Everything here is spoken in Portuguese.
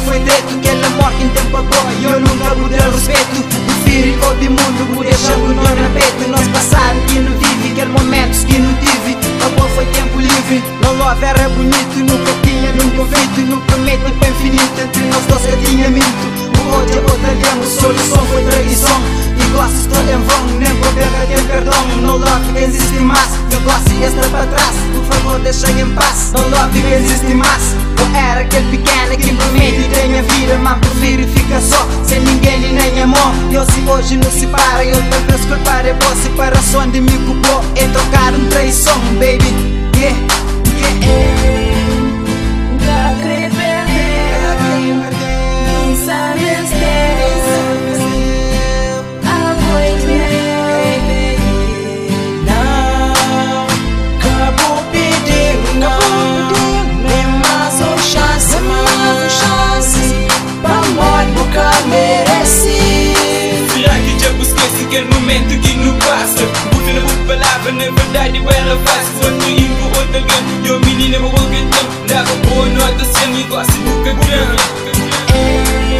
foi dito que ela morre em tempo agora E eu nunca mudei respeito Prefiro o mundo, por deixar o na peito Nosso passado que não vive, aquele momentos que não tive. Agora foi tempo livre, não love era bonito. Nunca tinha, nunca feito, não prometo para infinito. Entre nós dois eu tinha minto O ódio é língua, solução foi traição E gostos estou em vão, nem vou pegar tem perdão. No love existe mais, gosto extra para trás. Por favor deixa em paz, no love que existe mais. Eu era aquele pequeno que promete e tem a vida Mas prefiro ficar só, sem ninguém e nem amor. Se hoje não se para, eu talvez culpar é boa separação de mim culpou boa palavra, na verdade eu era fácil Quando ir com outro alguém, eu menina vou qualquer tempo Dava boa nota, sem negócio do cagrão Ei,